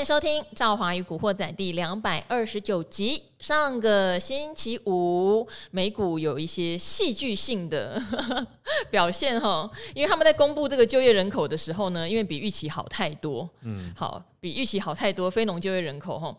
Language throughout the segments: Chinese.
迎收听《赵华与古惑仔》第两百二十九集。上个星期五，美股有一些戏剧性的 表现哈，因为他们在公布这个就业人口的时候呢，因为比预期好太多，嗯，好，比预期好太多，非农就业人口哈，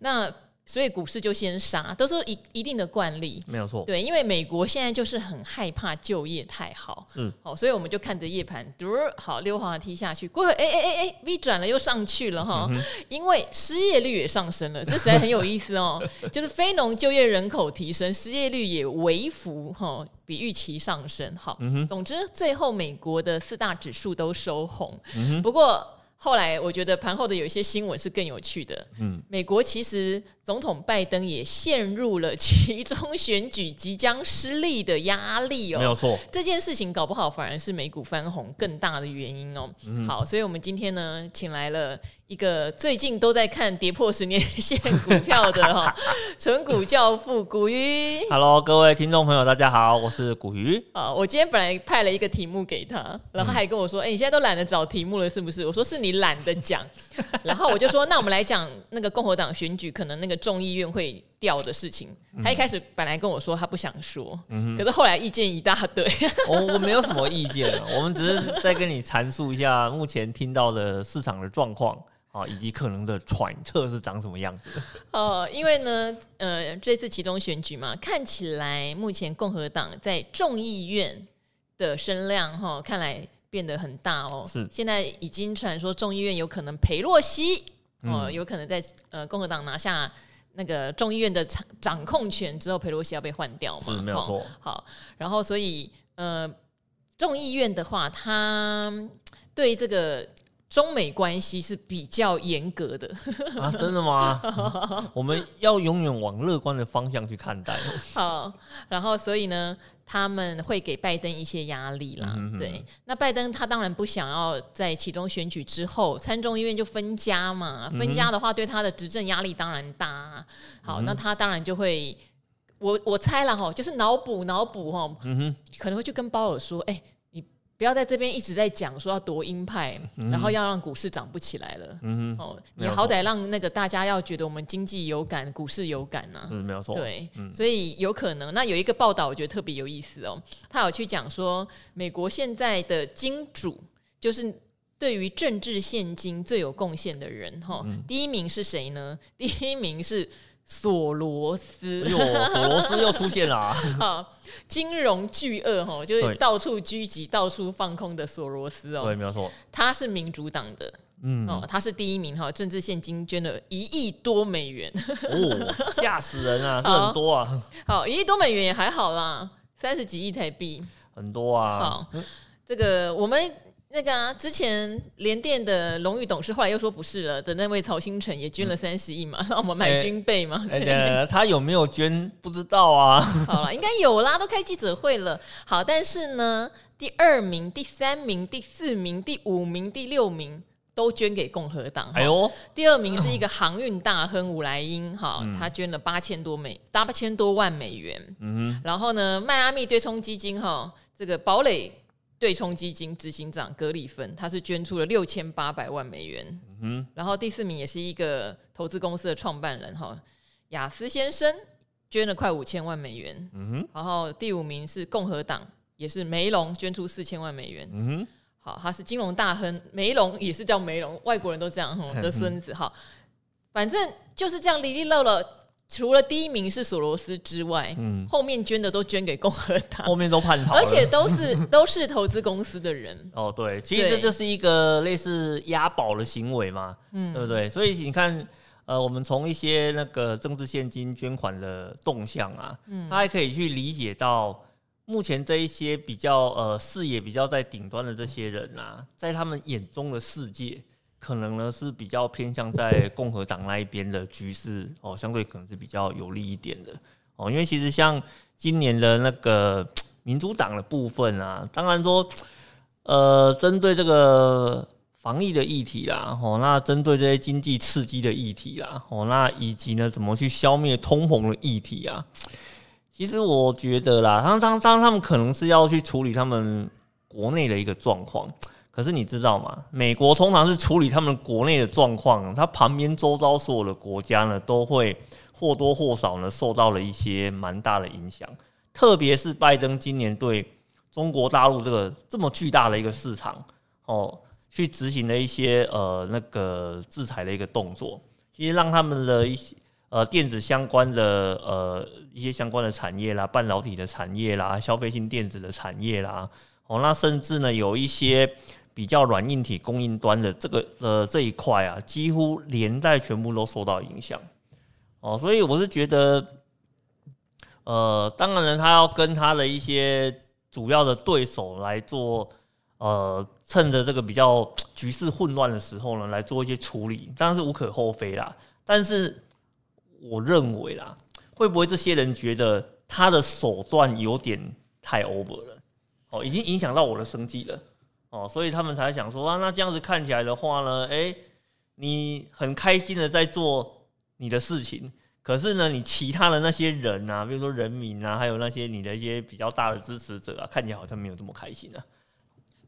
那。所以股市就先杀，都是一一定的惯例，没有错。对，因为美国现在就是很害怕就业太好，嗯，好，所以我们就看着夜盘，嘟，好溜滑梯下去，过会，哎哎哎哎，V 转了又上去了哈，嗯、因为失业率也上升了，这实在很有意思哦。就是非农就业人口提升，失业率也微幅哈比预期上升，好，嗯、哼总之最后美国的四大指数都收红，嗯、哼不过。后来我觉得盘后的有一些新闻是更有趣的。嗯，美国其实总统拜登也陷入了其中选举即将失利的压力哦。没有错，这件事情搞不好反而是美股翻红更大的原因哦。嗯、好，所以我们今天呢，请来了。一个最近都在看跌破十年线股票的 哈，纯股教父古鱼。Hello，各位听众朋友，大家好，我是古鱼。啊，我今天本来派了一个题目给他，然后还跟我说：“哎、嗯欸，你现在都懒得找题目了，是不是？”我说：“是你懒得讲。”然后我就说：“那我们来讲那个共和党选举可能那个众议院会掉的事情。”他一开始本来跟我说他不想说，嗯、可是后来意见一大堆。我我没有什么意见，我们只是在跟你阐述一下目前听到的市场的状况。啊，以及可能的揣测是长什么样子的？哦，因为呢，呃，这次其中选举嘛，看起来目前共和党在众议院的声量哈、哦，看来变得很大哦。是，现在已经传说众议院有可能裴洛西哦，嗯、有可能在呃共和党拿下那个众议院的掌掌控权之后，佩洛西要被换掉嘛？是，没有错、哦。好，然后所以呃，众议院的话，他对这个。中美关系是比较严格的 啊，真的吗？我们要永远往乐观的方向去看待。好，然后所以呢，他们会给拜登一些压力啦。嗯、对，那拜登他当然不想要在其中选举之后参众议院就分家嘛，分家的话对他的执政压力当然大。好，那他当然就会，我我猜了哈，就是脑补脑补哈，嗯哼，可能会去跟鲍尔说，哎、欸。不要在这边一直在讲说要夺鹰派，嗯、然后要让股市涨不起来了。嗯哼哦，你好歹让那个大家要觉得我们经济有感，股市有感呐、啊。是没有错。对，嗯、所以有可能。那有一个报道，我觉得特别有意思哦。他有去讲说，美国现在的金主，就是对于政治献金最有贡献的人。哈、嗯，第一名是谁呢？第一名是。索罗斯，索罗斯又出现了啊！金融巨鳄哈，就是到处狙击、到处放空的索罗斯哦。对，没有错。他是民主党的，嗯，哦，他是第一名哈，政治现金捐了一亿多美元，哦，吓死人啊！这很多啊。好，一亿多美元也还好啦，三十几亿台币，很多啊。好，这个我们。那个啊，之前联电的荣誉董事后来又说不是了的那位曹兴诚也捐了三十亿嘛，让、嗯、我们买军备嘛。欸欸、他有没有捐不知道啊。好了，应该有啦，都开记者会了。好，但是呢，第二名、第三名、第四名、第五名、第六名都捐给共和党。哎呦，第二名是一个航运大亨伍莱英，哈，嗯、他捐了八千多美八千多万美元。嗯哼，然后呢，迈阿密对冲基金哈，这个堡垒。对冲基金执行长格里芬，他是捐出了六千八百万美元。嗯哼，然后第四名也是一个投资公司的创办人哈，雅斯先生捐了快五千万美元。嗯哼，然后第五名是共和党，也是梅隆捐出四千万美元。嗯哼，好，他是金融大亨梅隆，也是叫梅隆，外国人都这样哈 的孙子哈，反正就是这样，里里漏了。除了第一名是索罗斯之外，嗯，后面捐的都捐给共和党，后面都叛逃，而且都是 都是投资公司的人。哦，对，其实这就是一个类似押宝的行为嘛，嗯，对不对？所以你看，呃，我们从一些那个政治现金捐款的动向啊，嗯，他还可以去理解到目前这一些比较呃视野比较在顶端的这些人啊，在他们眼中的世界。可能呢是比较偏向在共和党那一边的局势哦，相对可能是比较有利一点的哦，因为其实像今年的那个民主党的部分啊，当然说呃，针对这个防疫的议题啦，哦，那针对这些经济刺激的议题啦，哦，那以及呢怎么去消灭通膨的议题啊，其实我觉得啦，当当当他们可能是要去处理他们国内的一个状况。可是你知道吗？美国通常是处理他们国内的状况，它旁边周遭所有的国家呢，都会或多或少呢受到了一些蛮大的影响。特别是拜登今年对中国大陆这个这么巨大的一个市场哦，去执行了一些呃那个制裁的一个动作，其实让他们的一些呃电子相关的呃一些相关的产业啦、半导体的产业啦、消费性电子的产业啦，哦，那甚至呢有一些。比较软硬体供应端的这个呃这一块啊，几乎连带全部都受到影响哦，所以我是觉得，呃，当然他要跟他的一些主要的对手来做，呃，趁着这个比较局势混乱的时候呢，来做一些处理，当然是无可厚非啦。但是我认为啦，会不会这些人觉得他的手段有点太 over 了？哦，已经影响到我的生计了。哦，所以他们才想说啊，那这样子看起来的话呢，哎，你很开心的在做你的事情，可是呢，你其他的那些人啊，比如说人民啊，还有那些你的一些比较大的支持者啊，看起来好像没有这么开心啊。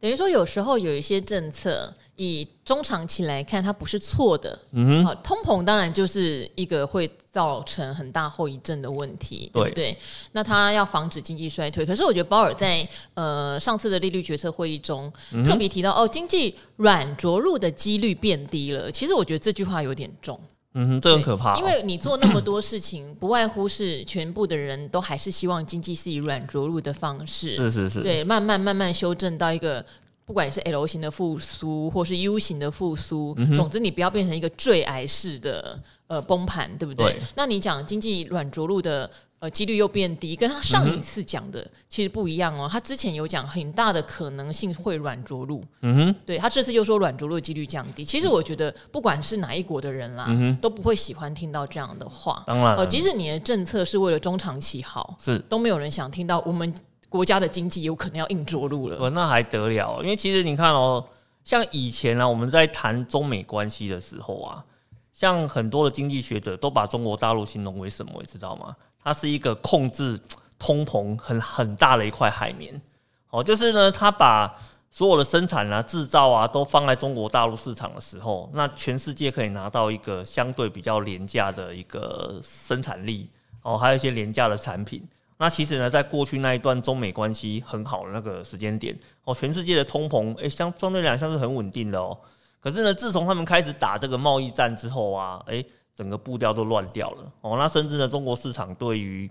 等于说，有时候有一些政策，以中长期来看，它不是错的。嗯哼，通膨当然就是一个会造成很大后遗症的问题，对不对？那它要防止经济衰退，可是我觉得鲍尔在呃上次的利率决策会议中特别提到，哦，经济软着陆的几率变低了。其实我觉得这句话有点重。嗯哼，这很可怕。因为你做那么多事情，不外乎是全部的人都还是希望经济是以软着陆的方式，是是是，对，慢慢慢慢修正到一个不管是 L 型的复苏，或是 U 型的复苏，嗯、总之你不要变成一个坠崖式的呃崩盘，对不对？对，那你讲经济软着陆的。呃，几率又变低，跟他上一次讲的其实不一样哦。他之前有讲很大的可能性会软着陆，嗯哼，对，他这次又说软着陆几率降低。其实我觉得不管是哪一国的人啦，嗯，都不会喜欢听到这样的话。当然，呃，即使你的政策是为了中长期好，是都没有人想听到我们国家的经济有可能要硬着陆了。那还得了？因为其实你看哦，像以前呢，我们在谈中美关系的时候啊，像很多的经济学者都把中国大陆形容为什么，你知道吗？它是一个控制通膨很很大的一块海绵，哦，就是呢，它把所有的生产啊、制造啊都放在中国大陆市场的时候，那全世界可以拿到一个相对比较廉价的一个生产力，哦，还有一些廉价的产品。那其实呢，在过去那一段中美关系很好的那个时间点，哦，全世界的通膨，诶，相相对来讲是很稳定的哦。可是呢，自从他们开始打这个贸易战之后啊，诶。整个步调都乱掉了哦，那甚至呢，中国市场对于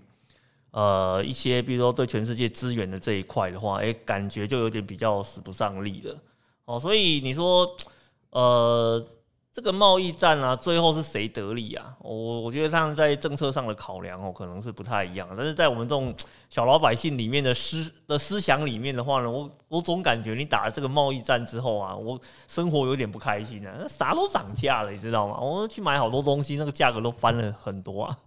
呃一些，比如说对全世界资源的这一块的话，哎，感觉就有点比较使不上力了哦。所以你说，呃，这个贸易战啊，最后是谁得利啊？我我觉得他们在政策上的考量哦，可能是不太一样。但是在我们这种小老百姓里面的思的思想里面的话呢，我我总感觉你打了这个贸易战之后啊，我生活有点不开心啊，啥都涨价了，你知道吗？我去买好多东西，那个价格都翻了很多啊。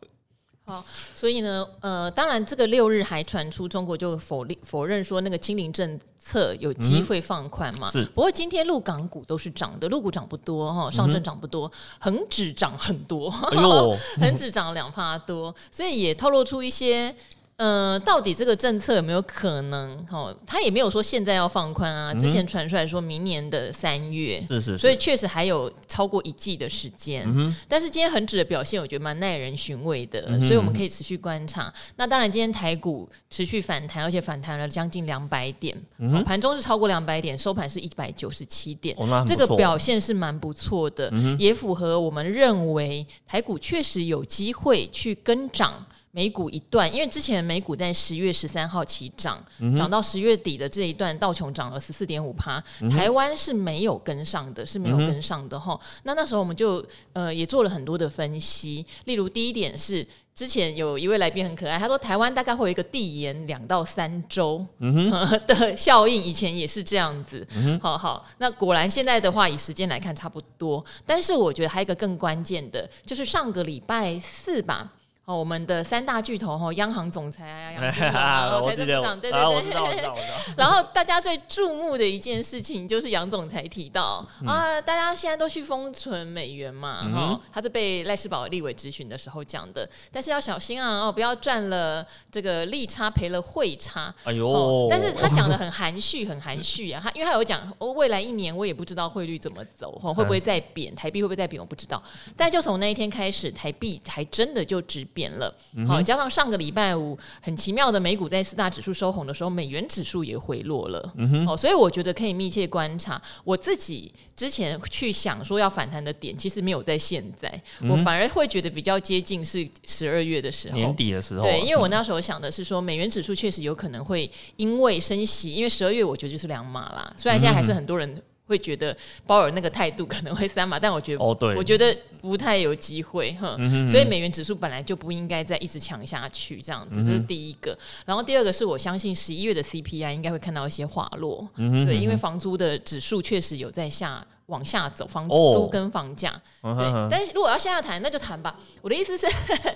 好，所以呢，呃，当然这个六日还传出中国就否定否认说那个清零政策有机会放宽嘛。是。不过今天陆港股都是涨的，陆股涨不多哈，上证涨不多，恒指涨很多，恒指涨了两帕多，所以也透露出一些。呃，到底这个政策有没有可能？哦，他也没有说现在要放宽啊。之前传出来说明年的三月，是是，所以确实还有超过一季的时间。但是今天恒指的表现，我觉得蛮耐人寻味的，所以我们可以持续观察。那当然，今天台股持续反弹，而且反弹了将近两百点，盘中是超过两百点，收盘是一百九十七点，这个表现是蛮不错的，也符合我们认为台股确实有机会去跟涨。美股一段，因为之前美股在十月十三号起涨，涨、嗯、到十月底的这一段，道琼涨了十四点五趴，台湾是没有跟上的，是没有跟上的哈、嗯。那那时候我们就呃也做了很多的分析，例如第一点是之前有一位来宾很可爱，他说台湾大概会有一个递延两到三周 的效应，以前也是这样子。嗯、好好，那果然现在的话，以时间来看差不多，但是我觉得还有一个更关键的，就是上个礼拜四吧。哦，我们的三大巨头哈，央行总裁啊，杨金龙 财政部长，对对对，我知道，我知道，知道。然后大家最注目的一件事情就是杨总裁提到啊，大家现在都去封存美元嘛，哈，他是被赖世宝立委质询的时候讲的，但是要小心啊，哦，不要赚了这个利差赔了汇差，哎呦，但是他讲的很含蓄，很含蓄啊，他因为他有讲，哦，未来一年我也不知道汇率怎么走，会不会再贬，台币会不会再贬，我不知道，但就从那一天开始，台币还真的就直贬了，好，加上上个礼拜五很奇妙的美股在四大指数收红的时候，美元指数也回落了，哦，所以我觉得可以密切观察。我自己之前去想说要反弹的点，其实没有在现在，我反而会觉得比较接近是十二月的时候，年底的时候，对，因为我那时候想的是说，美元指数确实有可能会因为升息，因为十二月我觉得就是两码啦，虽然现在还是很多人。会觉得鲍尔那个态度可能会三码，但我觉得，哦、对，我觉得不太有机会，哼。嗯、哼所以美元指数本来就不应该再一直强下去，这样子，嗯、这是第一个。然后第二个是我相信十一月的 CPI 应该会看到一些滑落，嗯、对，因为房租的指数确实有在下往下走，房租跟房价，哦、对。但是如果要向下谈，那就谈吧。我的意思是，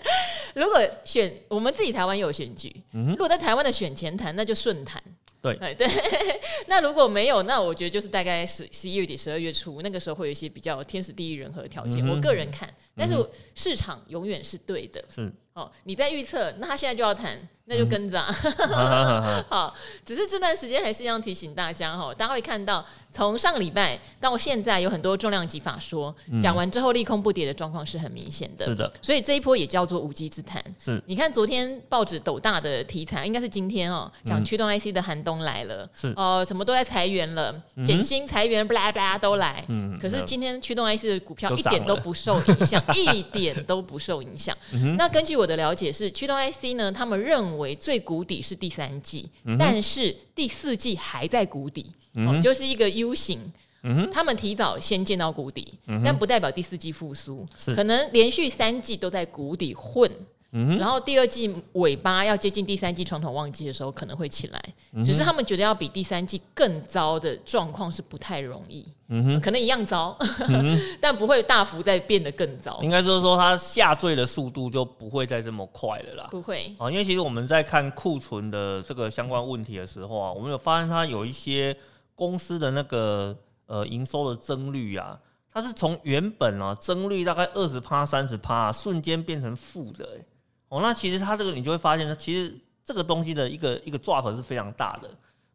如果选我们自己台湾有选举，如果在台湾的选前谈，那就顺谈。对，对，那如果没有，那我觉得就是大概十十一月底、十二月初那个时候会有一些比较天时地利人和条件。嗯、我个人看，但是市场永远是对的。是哦，你在预测，那他现在就要谈。那就跟着啊，好，只是这段时间还是要提醒大家哈，大家会看到从上个礼拜到现在有很多重量级法说讲完之后利空不跌的状况是很明显的，是的，所以这一波也叫做无稽之谈。是，你看昨天报纸斗大的题材，应该是今天哦，讲驱动 IC 的寒冬来了，是。哦，什么都在裁员了，减薪裁员，巴拉巴拉都来，嗯，可是今天驱动 IC 的股票一点都不受影响，一点都不受影响。那根据我的了解是，驱动 IC 呢，他们认为最谷底是第三季，嗯、但是第四季还在谷底，嗯就是一个 U 型。嗯、他们提早先见到谷底，嗯、但不代表第四季复苏，可能连续三季都在谷底混。嗯、然后第二季尾巴要接近第三季传统旺季的时候可能会起来，嗯、只是他们觉得要比第三季更糟的状况是不太容易，嗯哼，可能一样糟，嗯、但不会大幅再变得更糟。应该就是说它下坠的速度就不会再这么快了啦，不会。啊，因为其实我们在看库存的这个相关问题的时候啊，我们有发现它有一些公司的那个呃营收的增率啊，它是从原本啊增率大概二十趴三十趴，瞬间变成负的、欸。哦，那其实它这个你就会发现，它其实这个东西的一个一个 drop 是非常大的。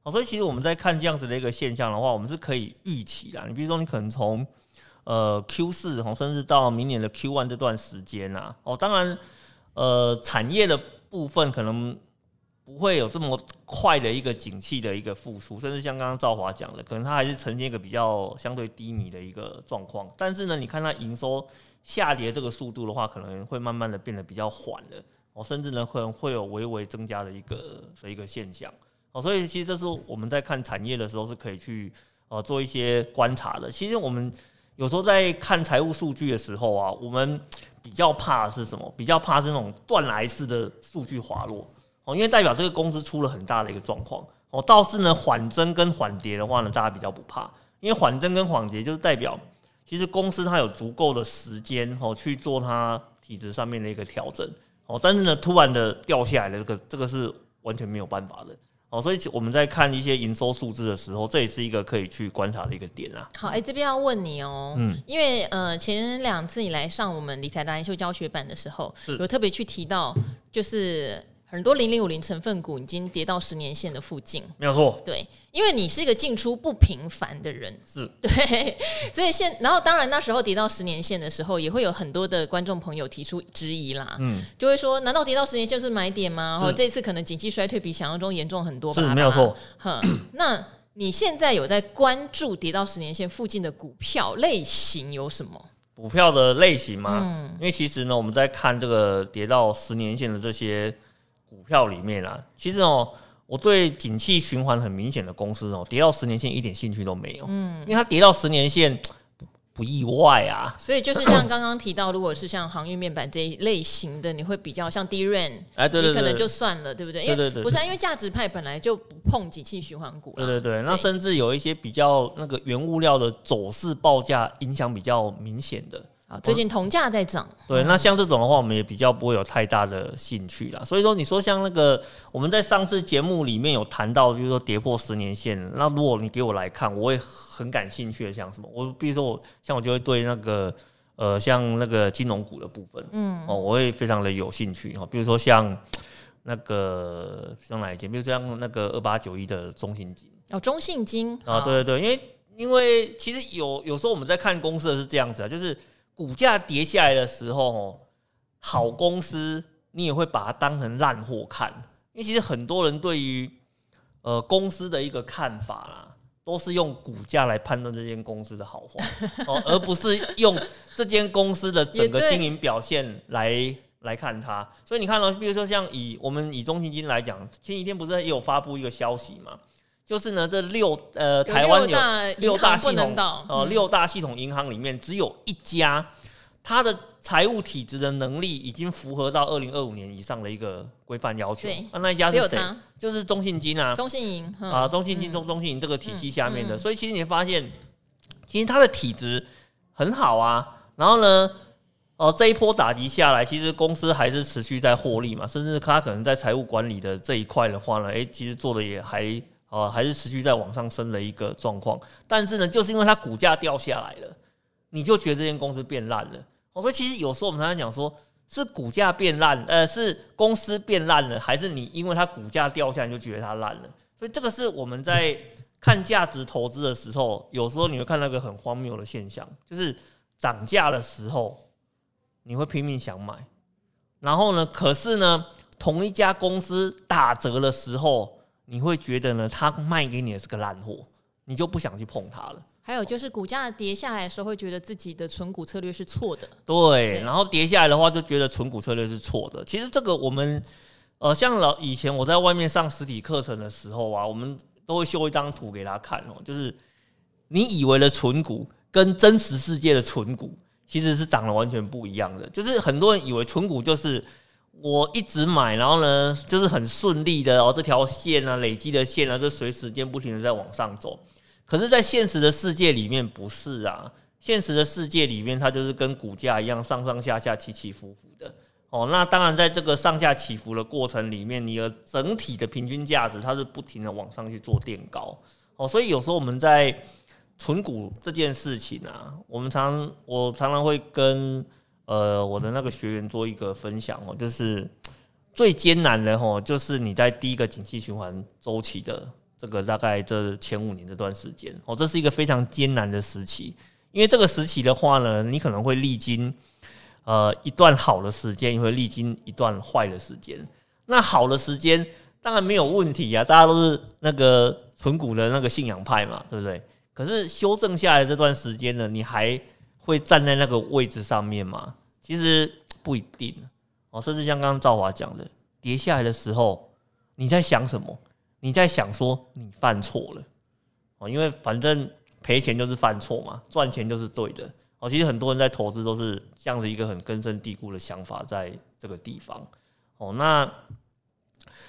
哦，所以其实我们在看这样子的一个现象的话，我们是可以预期的。你比如说，你可能从呃 Q 四哦，甚至到明年的 Q one 这段时间呐，哦，当然呃产业的部分可能不会有这么快的一个景气的一个复苏，甚至像刚刚赵华讲的，可能它还是呈现一个比较相对低迷的一个状况。但是呢，你看它营收。下跌这个速度的话，可能会慢慢的变得比较缓了，哦，甚至呢可能会有微微增加的一个的一个现象，哦，所以其实这是我们在看产业的时候是可以去呃做一些观察的。其实我们有时候在看财务数据的时候啊，我们比较怕的是什么？比较怕是那种断崖式的数据滑落，哦，因为代表这个公司出了很大的一个状况，哦，倒是呢缓增跟缓跌的话呢，大家比较不怕，因为缓增跟缓跌就是代表。其实公司它有足够的时间哦去做它体质上面的一个调整哦，但是呢，突然的掉下来的这个这个是完全没有办法的哦，所以我们在看一些营收数字的时候，这也是一个可以去观察的一个点啊。好，哎、欸，这边要问你哦，嗯，因为呃前两次你来上我们理财达人秀教学版的时候，有特别去提到就是。很多零零五零成分股已经跌到十年线的附近，没有错。对，因为你是一个进出不频繁的人，是 对，所以现然后当然那时候跌到十年线的时候，也会有很多的观众朋友提出质疑啦，嗯，就会说，难道跌到十年线就是买点吗？哦，这次可能景气衰退比想象中严重很多吧？是，没有错。哼，那你现在有在关注跌到十年线附近的股票类型有什么？股票的类型吗？嗯，因为其实呢，我们在看这个跌到十年线的这些。股票里面啊，其实哦，我对景气循环很明显的公司哦，跌到十年线一点兴趣都没有。嗯，因为它跌到十年线 不意外啊。所以就是像刚刚提到，如果是像航运面板这一类型的，你会比较像 DRAM，哎，对对对，你可能就算了，对不对？对对对，不是，因为价值派本来就不碰景气循环股。对对对，那甚至有一些比较那个原物料的走势报价影响比较明显的。啊，最近铜价在涨。对，那像这种的话，我们也比较不会有太大的兴趣啦。所以说，你说像那个我们在上次节目里面有谈到，就是说跌破十年线，那如果你给我来看，我也很感兴趣的，像什么？我比如说我像我就会对那个呃，像那个金融股的部分，嗯，哦，我会非常的有兴趣哈。比如说像那个像哪一间？比如像那个二八九一的中信金哦，中信金啊，对对对，因为因为其实有有时候我们在看公司的是这样子啊，就是。股价跌下来的时候，好公司你也会把它当成烂货看，因为其实很多人对于呃公司的一个看法啦，都是用股价来判断这间公司的好坏 哦，而不是用这间公司的整个经营表现来来看它。所以你看到，比如说像以我们以中信金来讲，前几天不是也有发布一个消息嘛？就是呢，这六呃台湾有六大系统呃六大系统银行里面只有一家，它的财务体质的能力已经符合到二零二五年以上的一个规范要求。对，那一家是谁？就是中信金啊，中信银啊，中信金中中信银这个体系下面的。所以其实你发现，其实它的体质很好啊。然后呢，哦这一波打击下来，其实公司还是持续在获利嘛，甚至它可能在财务管理的这一块的话呢，诶，其实做的也还。啊，还是持续在往上升的一个状况，但是呢，就是因为它股价掉下来了，你就觉得这间公司变烂了。我说，其实有时候我们常常讲说，是股价变烂，呃，是公司变烂了，还是你因为它股价掉下来就觉得它烂了？所以这个是我们在看价值投资的时候，有时候你会看到一个很荒谬的现象，就是涨价的时候你会拼命想买，然后呢，可是呢，同一家公司打折的时候。你会觉得呢，他卖给你的是个烂货，你就不想去碰它了。还有就是股价跌下来的时候，会觉得自己的存股策略是错的。对，然后跌下来的话，就觉得存股策略是错的。其实这个我们，呃，像老以前我在外面上实体课程的时候啊，我们都会修一张图给他看哦，就是你以为的存股跟真实世界的存股其实是长得完全不一样的。就是很多人以为存股就是。我一直买，然后呢，就是很顺利的哦，这条线啊，累积的线啊，就随时间不停的在往上走。可是，在现实的世界里面不是啊，现实的世界里面，它就是跟股价一样，上上下下，起起伏伏的。哦，那当然，在这个上下起伏的过程里面，你的整体的平均价值，它是不停的往上去做垫高。哦，所以有时候我们在存股这件事情啊，我们常我常常会跟。呃，我的那个学员做一个分享哦，就是最艰难的哦，就是你在第一个景气循环周期的这个大概这前五年这段时间哦，这是一个非常艰难的时期，因为这个时期的话呢，你可能会历经呃一段好的时间，也会历经一段坏的时间。那好的时间当然没有问题啊，大家都是那个存股的那个信仰派嘛，对不对？可是修正下来这段时间呢，你还会站在那个位置上面吗？其实不一定哦，甚至像刚刚赵华讲的，跌下来的时候，你在想什么？你在想说你犯错了哦，因为反正赔钱就是犯错嘛，赚钱就是对的哦。其实很多人在投资都是这样子一个很根深蒂固的想法，在这个地方哦。那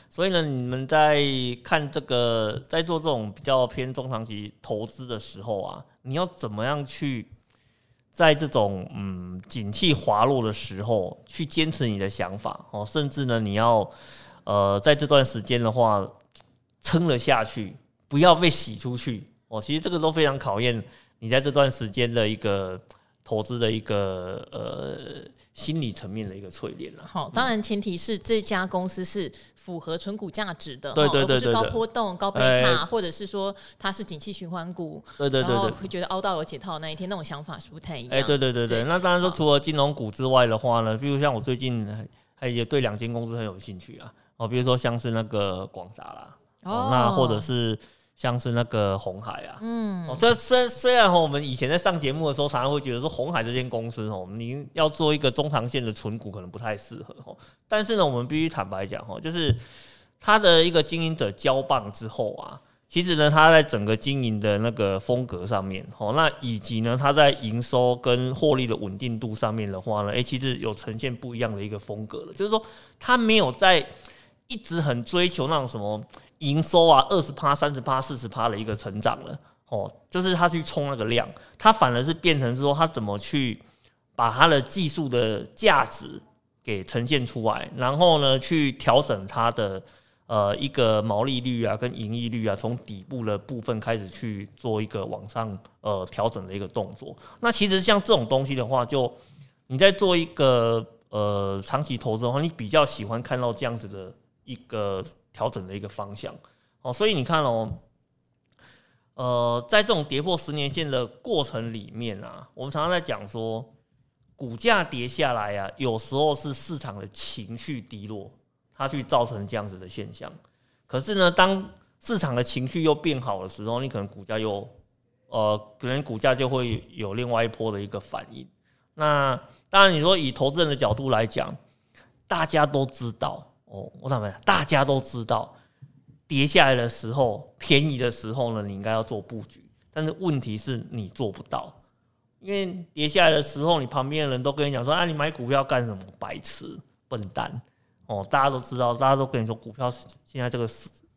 所以呢，你们在看这个，在做这种比较偏中长期投资的时候啊，你要怎么样去？在这种嗯景气滑落的时候，去坚持你的想法哦，甚至呢，你要呃在这段时间的话撑了下去，不要被洗出去哦。其实这个都非常考验你在这段时间的一个投资的一个呃。心理层面的一个淬炼了。好，当然前提是这家公司是符合存股价值的，对对对，而不是高波动、高贝塔，或者是说它是景气循环股，对对对，然后会觉得凹到有解套那一天，那种想法是不太一样。哎，对对对对，那当然说除了金融股之外的话呢，比如像我最近还也对两间公司很有兴趣啊，哦，比如说像是那个广达啦，哦，那或者是。像是那个红海啊，嗯，哦，这虽虽然我们以前在上节目的时候，常常会觉得说红海这间公司哦，你要做一个中长线的存股可能不太适合哦。但是呢，我们必须坦白讲哦，就是它的一个经营者交棒之后啊，其实呢，它在整个经营的那个风格上面哦，那以及呢，它在营收跟获利的稳定度上面的话呢，诶，其实有呈现不一样的一个风格了。就是说，他没有在一直很追求那种什么。营收啊，二十趴、三十趴、四十趴的一个成长了，哦，就是他去冲那个量，他反而是变成说他怎么去把他的技术的价值给呈现出来，然后呢，去调整它的呃一个毛利率啊，跟盈利率啊，从底部的部分开始去做一个往上呃调整的一个动作。那其实像这种东西的话，就你在做一个呃长期投资的话，你比较喜欢看到这样子的一个调整的一个方向哦。所以你看哦，呃，在这种跌破十年线的过程里面啊，我们常常在讲说。股价跌下来啊，有时候是市场的情绪低落，它去造成这样子的现象。可是呢，当市场的情绪又变好的时候，你可能股价又，呃，可能股价就会有另外一波的一个反应。那当然，你说以投资人的角度来讲，大家都知道哦，我坦白讲，大家都知道，跌下来的时候，便宜的时候呢，你应该要做布局。但是问题是你做不到。因为跌下来的时候，你旁边的人都跟你讲说：“啊，你买股票干什么？白痴，笨蛋！”哦，大家都知道，大家都跟你说股票现在这个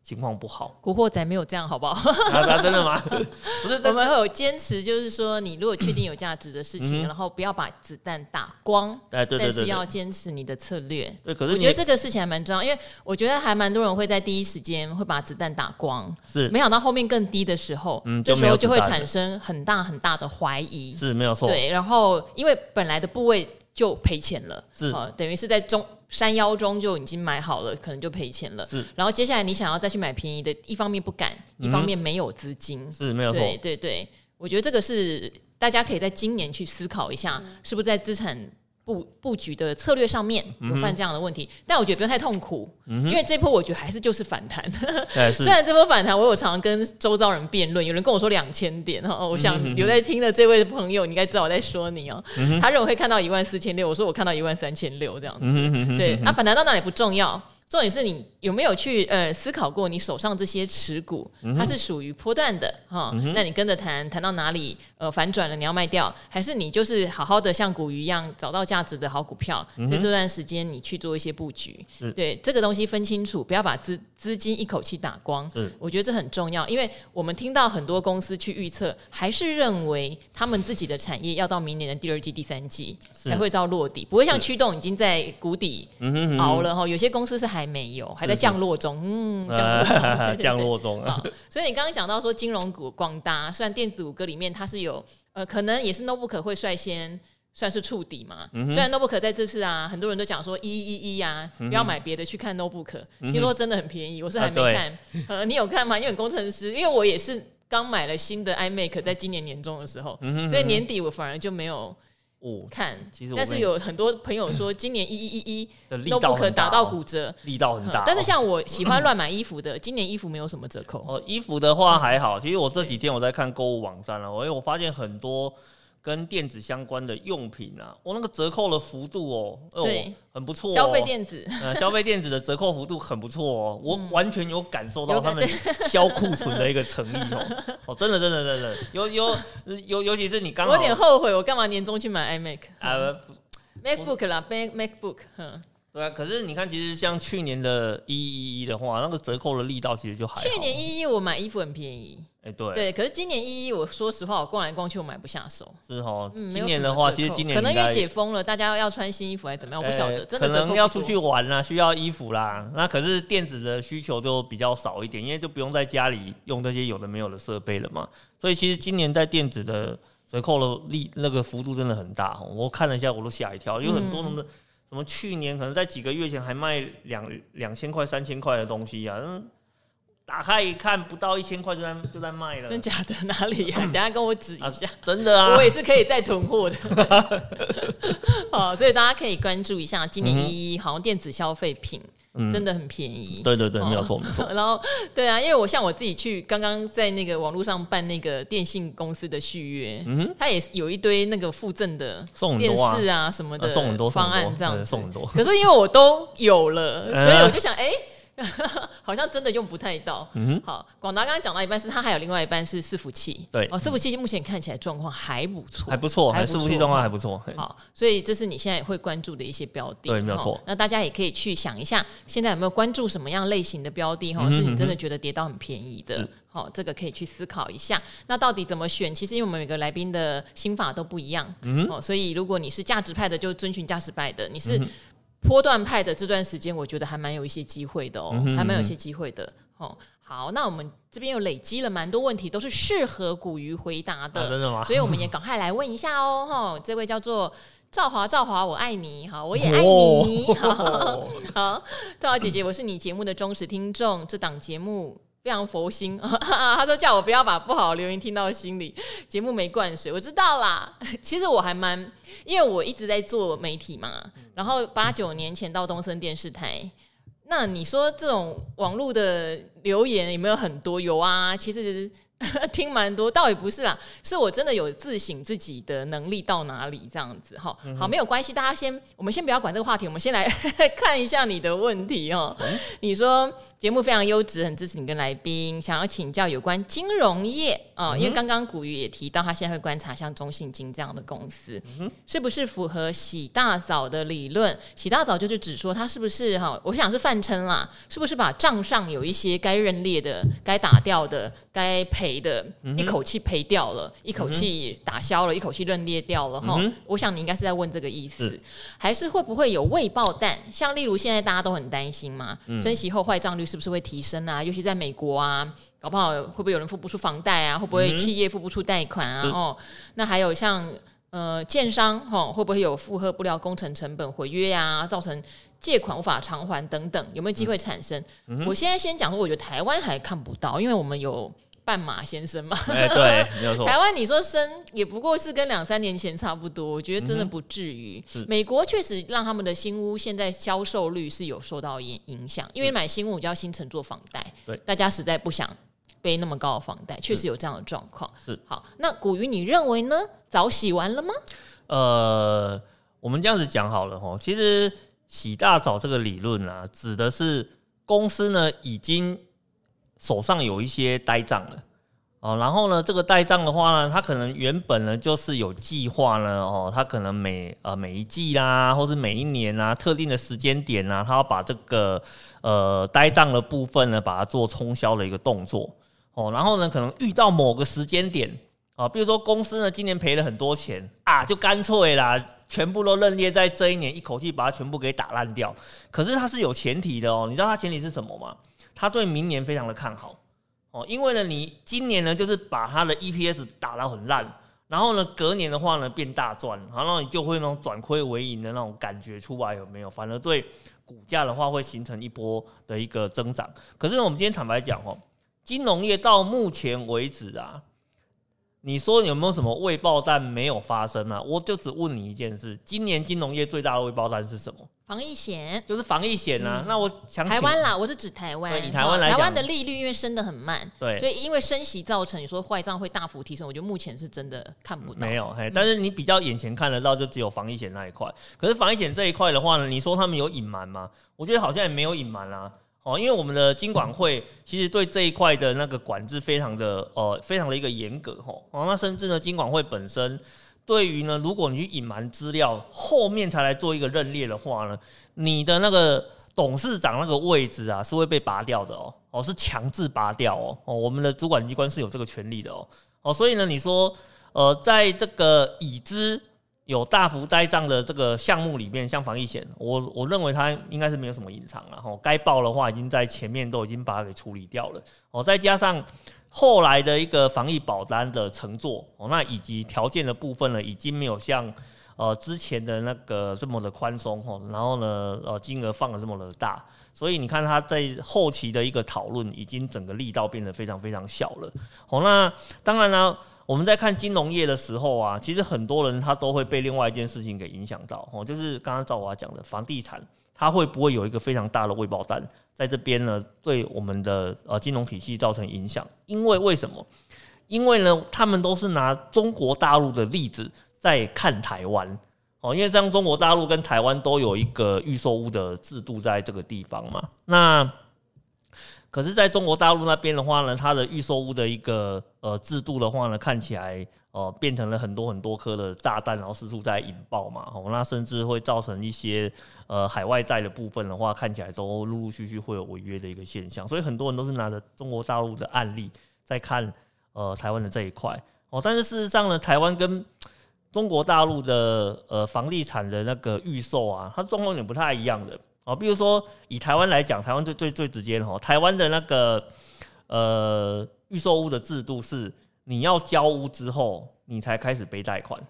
情况不好。古惑仔没有这样，好不好？啊，真的吗？不是，我们会有坚持，就是说，你如果确定有价值的事情，然后不要把子弹打光。对对对。但是要坚持你的策略。对，可是我觉得这个事情还蛮重要，因为我觉得还蛮多人会在第一时间会把子弹打光。是。没想到后面更低的时候，嗯，这时候就会产生很大很大的怀疑。是没有错。对，然后因为本来的部位就赔钱了，是啊，等于是在中。山腰中就已经买好了，可能就赔钱了。是，然后接下来你想要再去买便宜的，一方面不敢，嗯、一方面没有资金。是，没有错。对对对，我觉得这个是大家可以在今年去思考一下，嗯、是不是在资产。布布局的策略上面有犯这样的问题，嗯、但我觉得不用太痛苦，嗯、因为这波我觉得还是就是反弹。虽然这波反弹，我有常常跟周遭人辩论，有人跟我说两千点哈，我想有在听的这位朋友，你应该知道我在说你哦、他认为会看到一万四千六，我说我看到一万三千六这样子。嗯、对，那、啊、反弹到哪里不重要。重点是你有没有去呃思考过，你手上这些持股，它是属于波段的哈？嗯、那你跟着谈谈到哪里呃反转了，你要卖掉，还是你就是好好的像股鱼一样找到价值的好股票，在、这段时间你去做一些布局？是对这个东西分清楚，不要把资资金一口气打光。是我觉得这很重要，因为我们听到很多公司去预测，还是认为他们自己的产业要到明年的第二季、第三季才会到落地，不会像驱动已经在谷底熬了哈。有些公司是还。没有，还在降落中。嗯，降落中，降落中啊。所以你刚刚讲到说金融股广达，虽然电子五哥里面它是有，呃，可能也是 notebook 会率先算是触底嘛。嗯、虽然 notebook 在这次啊，很多人都讲说一一一啊，嗯、哼不要买别的，去看 notebook。嗯、听说真的很便宜，我是还没看。啊、呃，你有看吗？因为工程师，因为我也是刚买了新的 iMac，在今年年中的时候，嗯、哼所以年底我反而就没有。哦，看，其实但是有很多朋友说，今年一一一一 都不可打到骨折，力道很大。嗯、但是像我 喜欢乱买衣服的，今年衣服没有什么折扣。哦，衣服的话还好。其实我这几天我在看购物网站了，因为我发现很多。跟电子相关的用品啊，我那个折扣的幅度哦，对，很不错哦。消费电子，呃，消费电子的折扣幅度很不错哦，我完全有感受到他们销库存的一个诚意哦。哦，真的，真的，真的，尤尤尤尤其是你刚，我有点后悔，我干嘛年终去买 iMac 啊？MacBook 啦，Mac MacBook，哼。对啊，可是你看，其实像去年的一一一的话，那个折扣的力道其实就还好。去年一一我买衣服很便宜，哎、欸，对，对。可是今年一一，我说实话，我逛来逛去，我买不下手。是哦，嗯、今年的话，其实今年可能因为解封了，大家要穿新衣服还是怎么样，我不晓得。欸、真的可能要出去玩啦，需要衣服啦。那可是电子的需求就比较少一点，因为就不用在家里用这些有的没有的设备了嘛。所以其实今年在电子的折扣的力那个幅度真的很大。我看了一下，我都吓一跳，有很多人的。什么？去年可能在几个月前还卖两两千块、三千块的东西啊，嗯，打开一看，不到一千块就在就在卖了。真假的？哪里呀？你等下跟我指一下。啊、真的啊，我也是可以再囤货的。好，所以大家可以关注一下今年一一好像电子消费品。嗯、真的很便宜，对对对，没有错没错。然后，对啊，因为我像我自己去刚刚在那个网络上办那个电信公司的续约，他也有一堆那个附赠的电视啊什么的，送很多方案这样，送很多。可是因为我都有了，所以我就想，哎。好像真的用不太到。嗯哼，好，广达刚刚讲到一半，是它还有另外一半是伺服器。对，哦，伺服器目前看起来状况还不错，还不错，还伺服器状况还不错。好，所以这是你现在会关注的一些标的。对，没有错。那大家也可以去想一下，现在有没有关注什么样类型的标的？哈，是你真的觉得跌到很便宜的？好，这个可以去思考一下。那到底怎么选？其实因为我们每个来宾的心法都不一样，嗯，哦，所以如果你是价值派的，就遵循价值派的；你是波段派的，这段时间我觉得还蛮有一些机会的哦，还蛮有一些机会的。哦，好，那我们这边又累积了蛮多问题，都是适合古鱼回答的，真的吗？所以我们也赶快来问一下哦。哈，这位叫做。赵华，赵华，我爱你，好，我也爱你，好，赵华姐姐，我是你节目的忠实听众，这档节目非常佛心，他说叫我不要把不好的留言听到心里，节目没灌水，我知道啦，其实我还蛮，因为我一直在做媒体嘛，然后八九年前到东森电视台，那你说这种网络的留言有没有很多？有啊，其实。听蛮多，倒也不是啦，是我真的有自省自己的能力到哪里这样子哈。好，没有关系，大家先，我们先不要管这个话题，我们先来 看一下你的问题哦。嗯、你说节目非常优质，很支持你跟来宾，想要请教有关金融业啊、哦，因为刚刚古鱼也提到，他现在会观察像中信金这样的公司，嗯、是不是符合洗大澡的理论？洗大澡就是指说他是不是哈？我想是泛称啦，是不是把账上有一些该认列的、该打掉的、该赔？的一口气赔掉了，一口气打消了，一口气认列掉了哈。我想你应该是在问这个意思，还是会不会有未爆弹？像例如现在大家都很担心嘛，升息后坏账率是不是会提升啊？尤其在美国啊，搞不好会不会有人付不出房贷啊？会不会企业付不出贷款啊？哦，那还有像呃建商哈，会不会有负荷不了工程成本毁约呀？造成借款无法偿还等等，有没有机会产生？我现在先讲说，我觉得台湾还看不到，因为我们有。半马先生嘛，哎，对，没有错。台湾你说升也不过是跟两三年前差不多，我觉得真的不至于。嗯、美国确实让他们的新屋现在销售率是有受到影影响，因为买新屋就要新承做房贷，对，大家实在不想背那么高的房贷，确实有这样的状况。是好，那古鱼你认为呢？早洗完了吗？呃，我们这样子讲好了哈，其实洗大澡这个理论啊，指的是公司呢已经。手上有一些呆账了哦，然后呢，这个呆账的话呢，它可能原本呢就是有计划呢哦，它可能每呃每一季啦，或是每一年啊，特定的时间点啊，它要把这个呃呆账的部分呢，把它做冲销的一个动作哦，然后呢，可能遇到某个时间点啊，比如说公司呢今年赔了很多钱啊，就干脆啦，全部都认列在这一年，一口气把它全部给打烂掉。可是它是有前提的哦，你知道它前提是什么吗？他对明年非常的看好哦，因为呢，你今年呢就是把他的 EPS 打到很烂，然后呢，隔年的话呢变大赚，然后你就会那种转亏为盈的那种感觉出来，有没有？反而对股价的话会形成一波的一个增长。可是我们今天坦白讲哦，金融业到目前为止啊，你说有没有什么未爆弹没有发生啊？我就只问你一件事：今年金融业最大的未爆弹是什么？防疫险就是防疫险啊。嗯、那我想台湾啦，我是指台湾。以台湾来讲，台湾的利率因为升的很慢，对，所以因为升息造成你说坏账会大幅提升，我觉得目前是真的看不到。没有，嘿，但是你比较眼前看得到，就只有防疫险那一块。可是防疫险这一块的话呢，你说他们有隐瞒吗？我觉得好像也没有隐瞒啦。哦，因为我们的金管会其实对这一块的那个管制非常的呃，非常的一个严格吼。哦，那甚至呢，金管会本身。对于呢，如果你去隐瞒资料，后面才来做一个认列的话呢，你的那个董事长那个位置啊，是会被拔掉的哦，哦，是强制拔掉哦，哦，我们的主管机关是有这个权利的哦，哦，所以呢，你说，呃，在这个已知有大幅呆账的这个项目里面，像防疫险，我我认为它应该是没有什么隐藏了，哦，该报的话已经在前面都已经把它给处理掉了，哦，再加上。后来的一个防疫保单的承做哦，那以及条件的部分呢，已经没有像呃之前的那个这么的宽松哦，然后呢呃金额放得这么的大，所以你看他在后期的一个讨论，已经整个力道变得非常非常小了。好，那当然呢，我们在看金融业的时候啊，其实很多人他都会被另外一件事情给影响到哦，就是刚刚赵华讲的房地产，它会不会有一个非常大的未爆单？在这边呢，对我们的呃金融体系造成影响，因为为什么？因为呢，他们都是拿中国大陆的例子在看台湾哦，因为这样中国大陆跟台湾都有一个预售屋的制度在这个地方嘛。那可是在中国大陆那边的话呢，它的预售屋的一个呃制度的话呢，看起来。哦、呃，变成了很多很多颗的炸弹，然后四处在引爆嘛，哦，那甚至会造成一些呃海外债的部分的话，看起来都陆陆续续会有违约的一个现象，所以很多人都是拿着中国大陆的案例在看呃台湾的这一块哦。但是事实上呢，台湾跟中国大陆的呃房地产的那个预售啊，它状况有点不太一样的哦。比如说以台湾来讲，台湾最最最直接的哦，台湾的那个呃预售屋的制度是，你要交屋之后，你才开始背贷款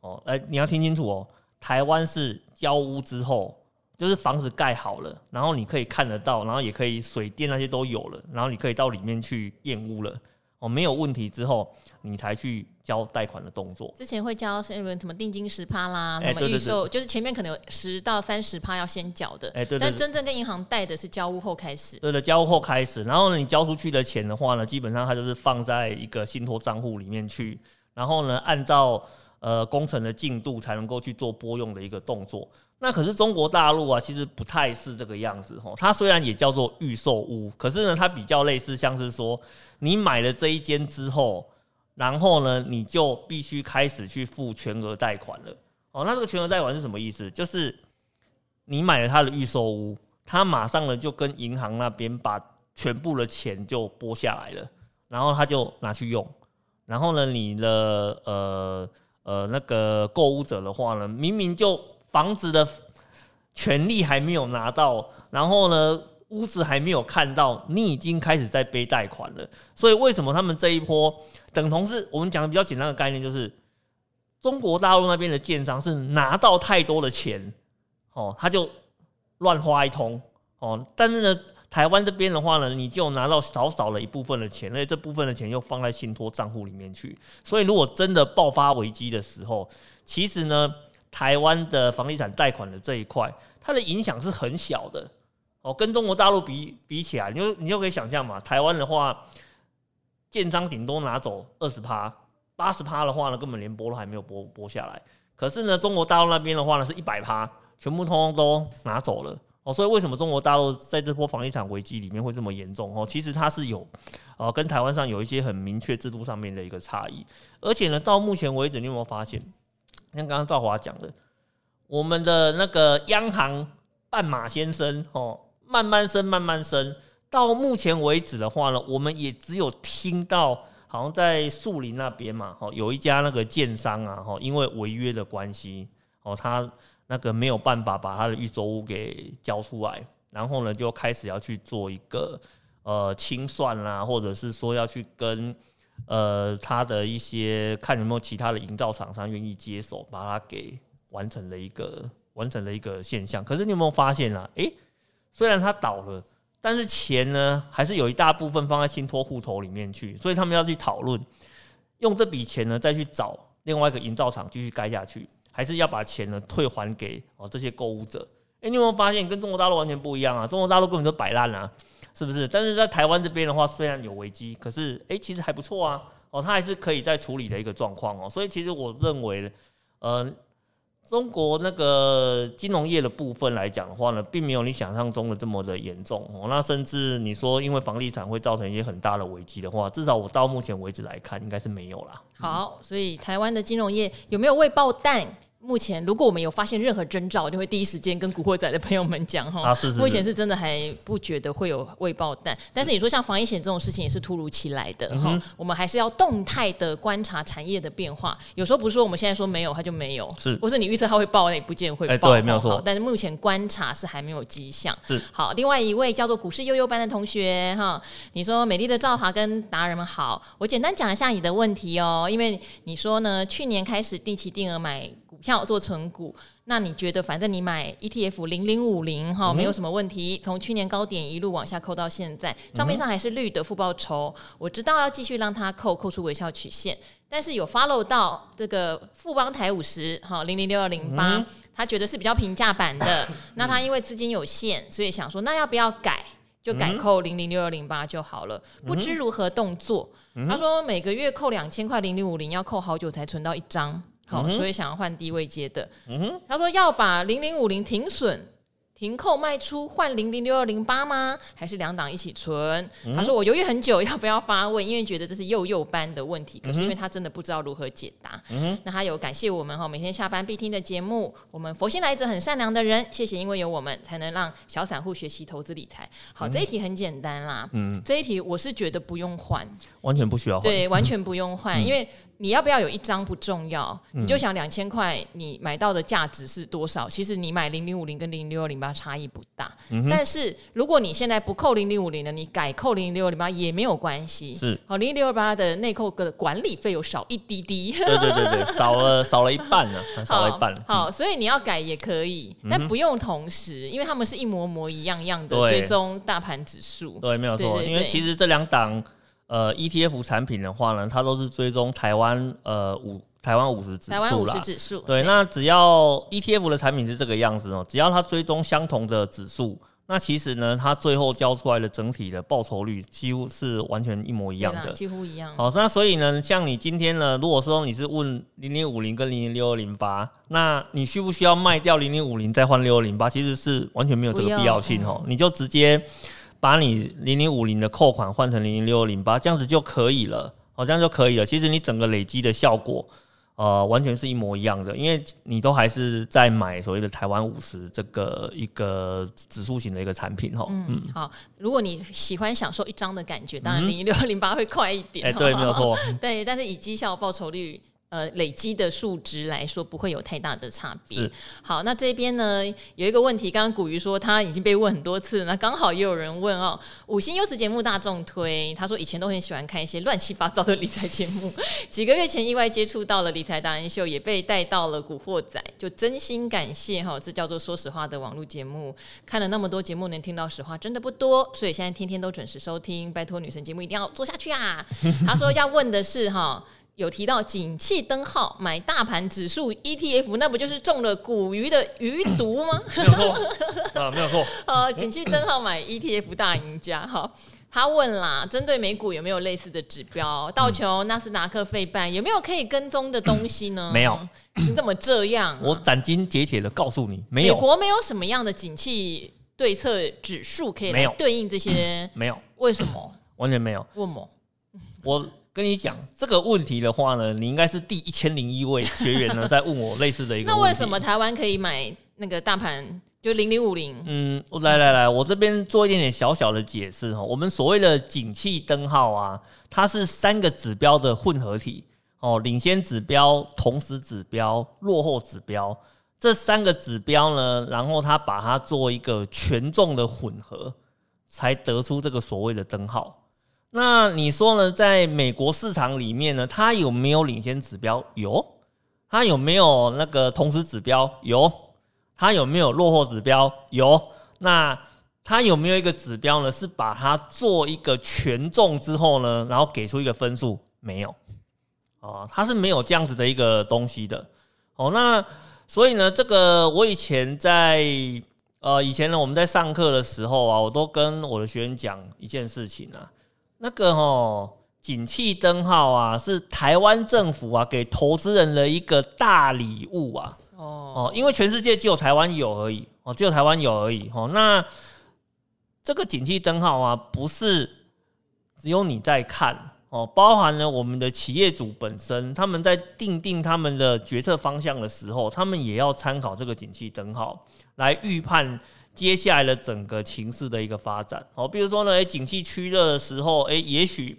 哦。哎，你要听清楚哦，台湾是交屋之后。就是房子盖好了，然后你可以看得到，然后也可以水电那些都有了，然后你可以到里面去验屋了哦，没有问题之后，你才去交贷款的动作。之前会交什么什么定金十趴啦，什么预售，欸、就是前面可能有十到三十趴要先缴的，哎、对，但真正跟银行贷的是交屋后开始。对的，交屋后开始，然后呢，你交出去的钱的话呢，基本上它就是放在一个信托账户里面去，然后呢，按照呃工程的进度才能够去做拨用的一个动作。那可是中国大陆啊，其实不太是这个样子吼。它虽然也叫做预售屋，可是呢，它比较类似像是说，你买了这一间之后，然后呢，你就必须开始去付全额贷款了。哦，那这个全额贷款是什么意思？就是你买了它的预售屋，它马上呢就跟银行那边把全部的钱就拨下来了，然后他就拿去用。然后呢，你的呃呃那个购物者的话呢，明明就房子的权利还没有拿到，然后呢，屋子还没有看到，你已经开始在背贷款了。所以为什么他们这一波等同是我们讲的比较简单的概念，就是中国大陆那边的建商是拿到太多的钱，哦，他就乱花一通，哦，但是呢，台湾这边的话呢，你就拿到少少了一部分的钱，而这部分的钱又放在信托账户里面去。所以如果真的爆发危机的时候，其实呢。台湾的房地产贷款的这一块，它的影响是很小的哦，跟中国大陆比比起来，你就你就可以想象嘛，台湾的话，建商顶多拿走二十趴，八十趴的话呢，根本连拨都还没有拨拨下来。可是呢，中国大陆那边的话呢，是一百趴，全部通通都拿走了哦。所以为什么中国大陆在这波房地产危机里面会这么严重哦？其实它是有呃，跟台湾上有一些很明确制度上面的一个差异，而且呢，到目前为止，你有没有发现？像刚刚赵华讲的，我们的那个央行半马先生哦，慢慢升，慢慢升，到目前为止的话呢，我们也只有听到，好像在树林那边嘛，哦，有一家那个建商啊，哦，因为违约的关系，哦，他那个没有办法把他的预售屋给交出来，然后呢，就开始要去做一个呃清算啦，或者是说要去跟。呃，他的一些看有没有其他的营造厂商愿意接手，把它给完成了一个完成了一个现象。可是你有没有发现啊？诶，虽然它倒了，但是钱呢，还是有一大部分放在信托户头里面去。所以他们要去讨论，用这笔钱呢，再去找另外一个营造厂继续盖下去，还是要把钱呢退还给哦这些购物者？诶，你有没有发现跟中国大陆完全不一样啊？中国大陆根本就摆烂了！是不是？但是在台湾这边的话，虽然有危机，可是诶、欸，其实还不错啊。哦，它还是可以再处理的一个状况哦。所以其实我认为，呃，中国那个金融业的部分来讲的话呢，并没有你想象中的这么的严重哦。那甚至你说因为房地产会造成一些很大的危机的话，至少我到目前为止来看，应该是没有啦。好，所以台湾的金融业有没有未爆弹？目前，如果我们有发现任何征兆，就会第一时间跟古惑仔的朋友们讲哈。啊，是是是。目前是真的还不觉得会有未爆弹，但是你说像防疫险这种事情也是突如其来的哈。嗯、我们还是要动态的观察产业的变化。有时候不是说我们现在说没有，它就没有。是。或是你预测它会爆，那也不见会爆。欸、对，没有错。但是目前观察是还没有迹象。是。好，另外一位叫做股市悠悠班的同学哈，你说美丽的赵华跟达人们好，我简单讲一下你的问题哦，因为你说呢，去年开始定期定额买。股票做存股，那你觉得反正你买 ETF 零零五零哈，没有什么问题。从去年高点一路往下扣到现在，账面上还是绿的负报酬。我知道要继续让它扣，扣出微笑曲线，但是有 follow 到这个富邦台五十哈零零六二零八，他觉得是比较平价版的。那他因为资金有限，所以想说那要不要改，就改扣零零六二零八就好了。不知如何动作，他说每个月扣两千块零零五零，要扣好久才存到一张。好，所以想要换低位接的。嗯哼，他说要把零零五零停损，停扣卖出换零零六二零八吗？还是两档一起存？嗯、他说我犹豫很久要不要发问，因为觉得这是幼幼班的问题，可是因为他真的不知道如何解答。嗯、那他有感谢我们哈，每天下班必听的节目，我们佛心来者很善良的人，谢谢，因为有我们才能让小散户学习投资理财。好，这一题很简单啦，嗯，这一题我是觉得不用换，完全不需要换，对，完全不用换，嗯、因为。你要不要有一张不重要，你就想两千块，你买到的价值是多少？其实你买零零五零跟零零六二零八差异不大，但是如果你现在不扣零零五零的，你改扣零零六二零八也没有关系。是，好，零零六二八的内扣的管理费有少一滴滴，对对对对，少了少了一半呢，少了一半。好，所以你要改也可以，但不用同时，因为他们是一模模一样样的追踪大盘指数。对，没有错，因为其实这两档。呃，ETF 产品的话呢，它都是追踪台湾呃五台湾五十指数啦。台湾五十指数。对，那只要 ETF 的产品是这个样子哦，只要它追踪相同的指数，那其实呢，它最后交出来的整体的报酬率几乎是完全一模一样的，几乎一样。好，那所以呢，像你今天呢，如果说你是问零零五零跟零零六二零八，那你需不需要卖掉零零五零再换六二零八？其实是完全没有这个必要性哦，嗯、你就直接。把你零零五零的扣款换成零零六二零八，这样子就可以了，好，这样就可以了。其实你整个累积的效果，呃，完全是一模一样的，因为你都还是在买所谓的台湾五十这个一个指数型的一个产品，哈。嗯，嗯好，如果你喜欢享受一张的感觉，当然零一六零八会快一点。哎、嗯，欸、对，没有错。对，但是以绩效报酬率。呃，累积的数值来说不会有太大的差别。好，那这边呢有一个问题，刚刚古鱼说他已经被问很多次了，那刚好也有人问哦，五星优质节目大众推，他说以前都很喜欢看一些乱七八糟的理财节目，几个月前意外接触到了理财达人秀，也被带到了古惑仔，就真心感谢哈，这叫做说实话的网络节目，看了那么多节目，能听到实话真的不多，所以现在天天都准时收听，拜托女神节目一定要做下去啊！他说要问的是哈。有提到景气灯号买大盘指数 ETF，那不就是中了股鱼的鱼毒吗？没有错啊，没有错。呃，景气灯号买 ETF 大赢家哈。他问啦，针对美股有没有类似的指标？道琼、纳斯达克、费半有没有可以跟踪的东西呢？没有，你怎么这样、啊？我斩钉截铁的告诉你，没有。美国没有什么样的景气对策指数可以来对应这些？没有。为什么？完全没有。问么？我。跟你讲这个问题的话呢，你应该是第一千零一位学员呢在问我类似的一个 问题。那为什么台湾可以买那个大盘就零零五零？嗯，来来来，我这边做一点点小小的解释哈。我们所谓的景气灯号啊，它是三个指标的混合体哦，领先指标、同时指标、落后指标这三个指标呢，然后它把它做一个权重的混合，才得出这个所谓的灯号。那你说呢？在美国市场里面呢，它有没有领先指标？有。它有没有那个同时指标？有。它有没有落后指标？有。那它有没有一个指标呢？是把它做一个权重之后呢，然后给出一个分数？没有。哦，它是没有这样子的一个东西的。哦，那所以呢，这个我以前在呃以前呢，我们在上课的时候啊，我都跟我的学员讲一件事情啊。那个哦，景气灯号啊，是台湾政府啊给投资人的一个大礼物啊。哦哦，因为全世界只有台湾有而已哦，只有台湾有而已哦。那这个景气灯号啊，不是只有你在看哦，包含了我们的企业主本身，他们在定定他们的决策方向的时候，他们也要参考这个景气灯号来预判。接下来的整个情势的一个发展，哦，比如说呢，诶，景气趋热的时候，诶，也许，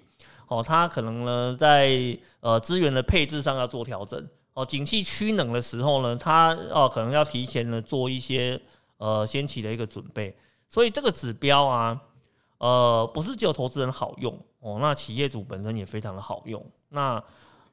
哦，它可能呢，在呃资源的配置上要做调整，哦，景气趋冷的时候呢，它哦可能要提前呢做一些呃先期的一个准备，所以这个指标啊，呃，不是只有投资人好用哦，那企业主本身也非常的好用，那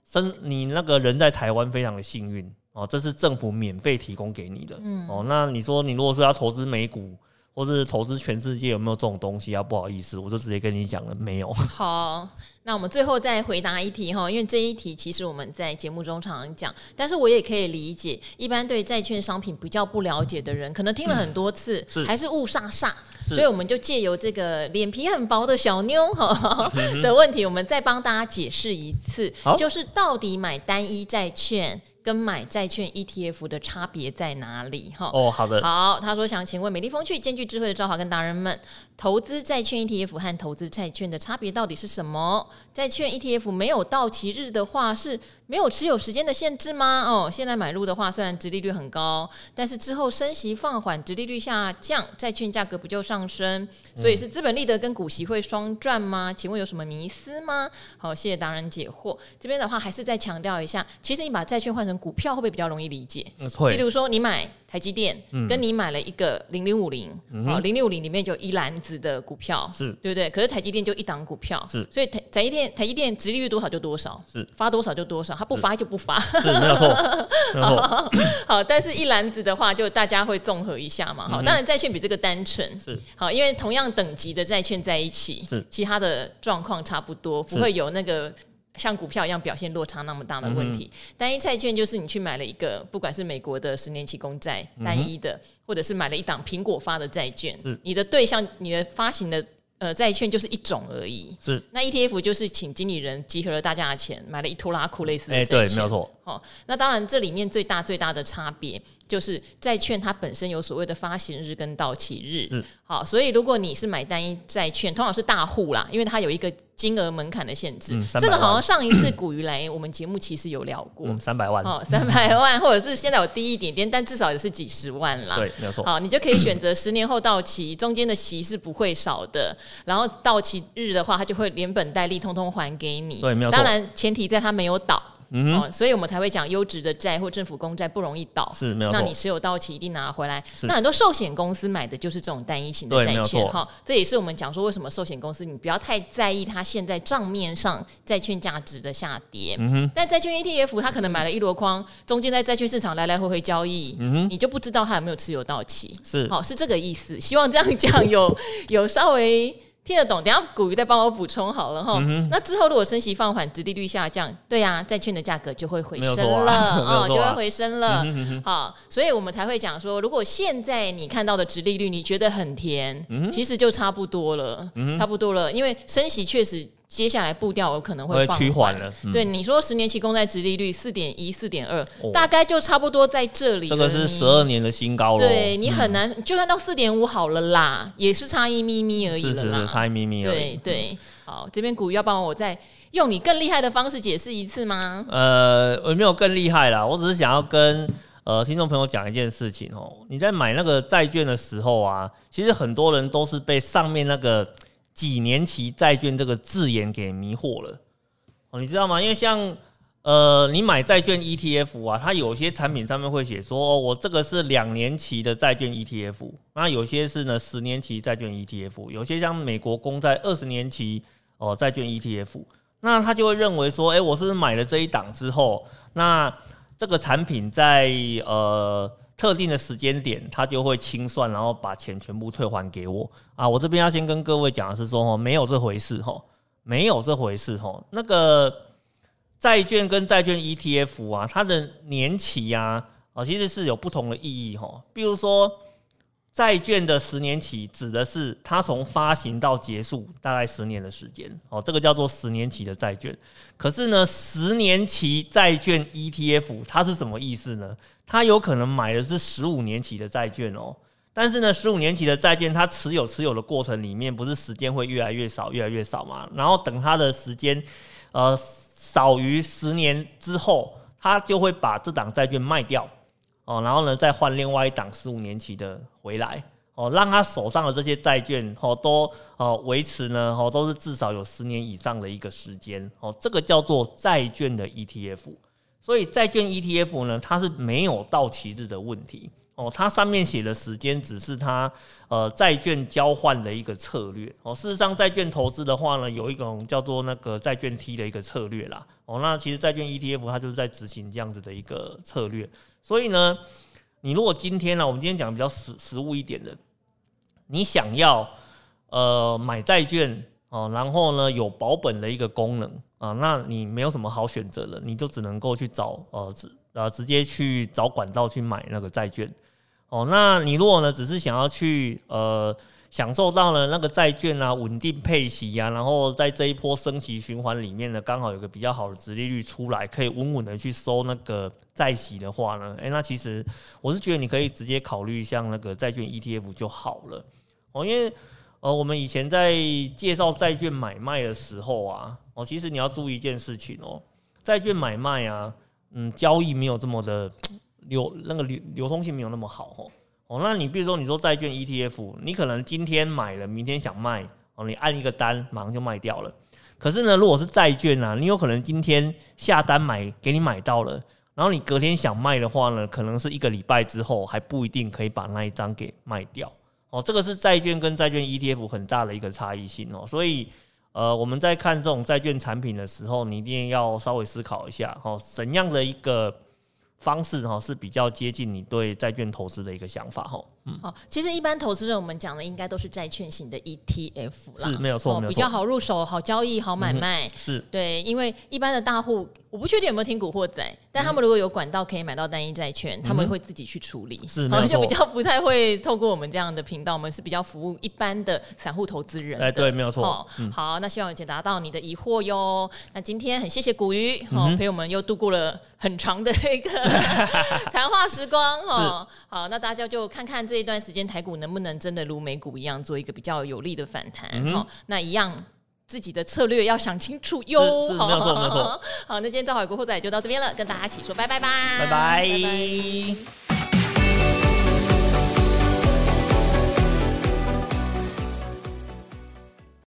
生你那个人在台湾非常的幸运。哦，这是政府免费提供给你的。嗯，哦，那你说你如果是要投资美股，或是投资全世界，有没有这种东西啊？不好意思，我就直接跟你讲了，没有。好，那我们最后再回答一题哈，因为这一题其实我们在节目中常常讲，但是我也可以理解，一般对债券商品比较不了解的人，可能听了很多次，是还是雾煞煞，所以我们就借由这个脸皮很薄的小妞哈的问题，我们再帮大家解释一次，就是到底买单一债券。跟买债券 ETF 的差别在哪里？哈，哦，好的，好，他说想请问美丽风趣、兼具智慧的赵华跟达人们，投资债券 ETF 和投资债券的差别到底是什么？债券 ETF 没有到期日的话是没有持有时间的限制吗？哦，现在买入的话，虽然殖利率很高，但是之后升息放缓，殖利率下降，债券价格不就上升？所以是资本利得跟股息会双赚吗？请问有什么迷思吗？好，谢谢达人解惑。这边的话还是再强调一下，其实你把债券换成股票会不会比较容易理解？会。比如说你买台积电，跟你买了一个零零五零，好，零零五零里面就一篮子的股票，是。对不对？可是台积电就一档股票，是，所以台台积电台积电殖利率多少就多少，是。发多少就多少，它不发就不发，是没有错，错。好，但是一篮子的话，就大家会综合一下嘛。好，当然债券比这个单纯，是。好，因为同样等级的债券在一起，是。其他的状况差不多，不会有那个。像股票一样表现落差那么大的问题，单一债券就是你去买了一个，不管是美国的十年期公债单一的，或者是买了一档苹果发的债券，你的对象，你的发行的呃债券就是一种而已。是那 ETF 就是请经理人集合了大家的钱，买了一拖拉库类似的债券，对，没有错。好，那当然这里面最大最大的差别就是债券它本身有所谓的发行日跟到期日。是好，所以如果你是买单一债券，通常是大户啦，因为它有一个。金额门槛的限制，嗯、这个好像上一次古鱼来我们节目其实有聊过，三百、嗯、万哦，三百万，或者是现在有低一点点，但至少也是几十万啦。对，没有错。好，你就可以选择十年后到期，中间的息是不会少的，然后到期日的话，它就会连本带利通通还给你。对，没有错。当然前提在它没有倒。嗯、哦，所以我们才会讲优质的债或政府公债不容易倒，是没有。那你持有到期一定拿回来。是那很多寿险公司买的就是这种单一型的债券，哈、哦，这也是我们讲说为什么寿险公司你不要太在意它现在账面上债券价值的下跌。嗯哼。但债券 ETF 它可能买了一箩筐，中间在债券市场来来回回交易，嗯哼，你就不知道它有没有持有到期。是，好、哦，是这个意思。希望这样讲有 有稍微。听得懂，等下古鱼再帮我补充好了哈。嗯、那之后如果升息放缓，殖利率下降，对呀、啊，债券的价格就会回升了，啊、哦，就会回升了。嗯、哼哼好，所以我们才会讲说，如果现在你看到的殖利率你觉得很甜，嗯、其实就差不多了，嗯、差不多了，因为升息确实。接下来步调有可能会放缓了。嗯、对你说，十年期公债殖利率四点一、四点二，大概就差不多在这里。这个是十二年的新高了。对你很难，嗯、就算到四点五好了啦，也是差一咪咪而已了啦。是是是，差一咪咪而已。对对，好，这边股要帮我再用你更厉害的方式解释一次吗？呃，我没有更厉害啦，我只是想要跟呃听众朋友讲一件事情哦。你在买那个债券的时候啊，其实很多人都是被上面那个。几年期债券这个字眼给迷惑了哦，你知道吗？因为像呃，你买债券 ETF 啊，它有些产品上面会写说，我这个是两年期的债券 ETF，那有些是呢十年期债券 ETF，有些像美国公债二十年期哦债券 ETF，那他就会认为说，诶，我是买了这一档之后，那这个产品在呃。特定的时间点，他就会清算，然后把钱全部退还给我啊！我这边要先跟各位讲的是说，哦，没有这回事，吼，没有这回事，吼。那个债券跟债券 ETF 啊，它的年期呀，啊，其实是有不同的意义，吼。比如说，债券的十年期指的是它从发行到结束大概十年的时间，哦，这个叫做十年期的债券。可是呢，十年期债券 ETF 它是什么意思呢？他有可能买的是十五年期的债券哦，但是呢，十五年期的债券，它持有持有的过程里面，不是时间会越来越少，越来越少嘛？然后等它的时间，呃，少于十年之后，他就会把这档债券卖掉哦，然后呢，再换另外一档十五年期的回来哦，让他手上的这些债券哦都哦维持呢哦都是至少有十年以上的一个时间哦，这个叫做债券的 ETF。所以债券 ETF 呢，它是没有到期日的问题哦，它上面写的时间只是它呃债券交换的一个策略哦。事实上，债券投资的话呢，有一种叫做那个债券 T 的一个策略啦哦。那其实债券 ETF 它就是在执行这样子的一个策略。所以呢，你如果今天呢，我们今天讲比较实实务一点的，你想要呃买债券哦，然后呢有保本的一个功能。啊，那你没有什么好选择了，你就只能够去找呃直呃直接去找管道去买那个债券，哦，那你如果呢，只是想要去呃享受到了那个债券啊稳定配息啊，然后在这一波升息循环里面呢，刚好有个比较好的殖利率出来，可以稳稳的去收那个债息的话呢，诶，那其实我是觉得你可以直接考虑像那个债券 ETF 就好了。哦，因为呃我们以前在介绍债券买卖的时候啊，哦，其实你要注意一件事情哦，债券买卖啊，嗯，交易没有这么的。流那个流流通性没有那么好哦哦，那你比如说你说债券 ETF，你可能今天买了，明天想卖哦，你按一个单马上就卖掉了。可是呢，如果是债券啊，你有可能今天下单买给你买到了，然后你隔天想卖的话呢，可能是一个礼拜之后还不一定可以把那一张给卖掉哦。这个是债券跟债券 ETF 很大的一个差异性哦。所以呃，我们在看这种债券产品的时候，你一定要稍微思考一下哦，怎样的一个。方式哈是比较接近你对债券投资的一个想法哈。嗯，好，其实一般投资人我们讲的应该都是债券型的 ETF 啦，是没有错，比较好入手、好交易、好买卖。是对，因为一般的大户，我不确定有没有听古惑仔，但他们如果有管道可以买到单一债券，他们会自己去处理，是，好像，就比较不太会透过我们这样的频道，我们是比较服务一般的散户投资人。哎，对，没有错。好，那希望有解答到你的疑惑哟。那今天很谢谢古鱼，好陪我们又度过了很长的一个。谈话时光哦，好，那大家就看看这一段时间台股能不能真的如美股一样做一个比较有力的反弹，哦、嗯，那一样自己的策略要想清楚哟。没有错，没有错。好，那今天赵海国后仔就到这边了，跟大家一起说拜拜吧，拜拜。拜拜。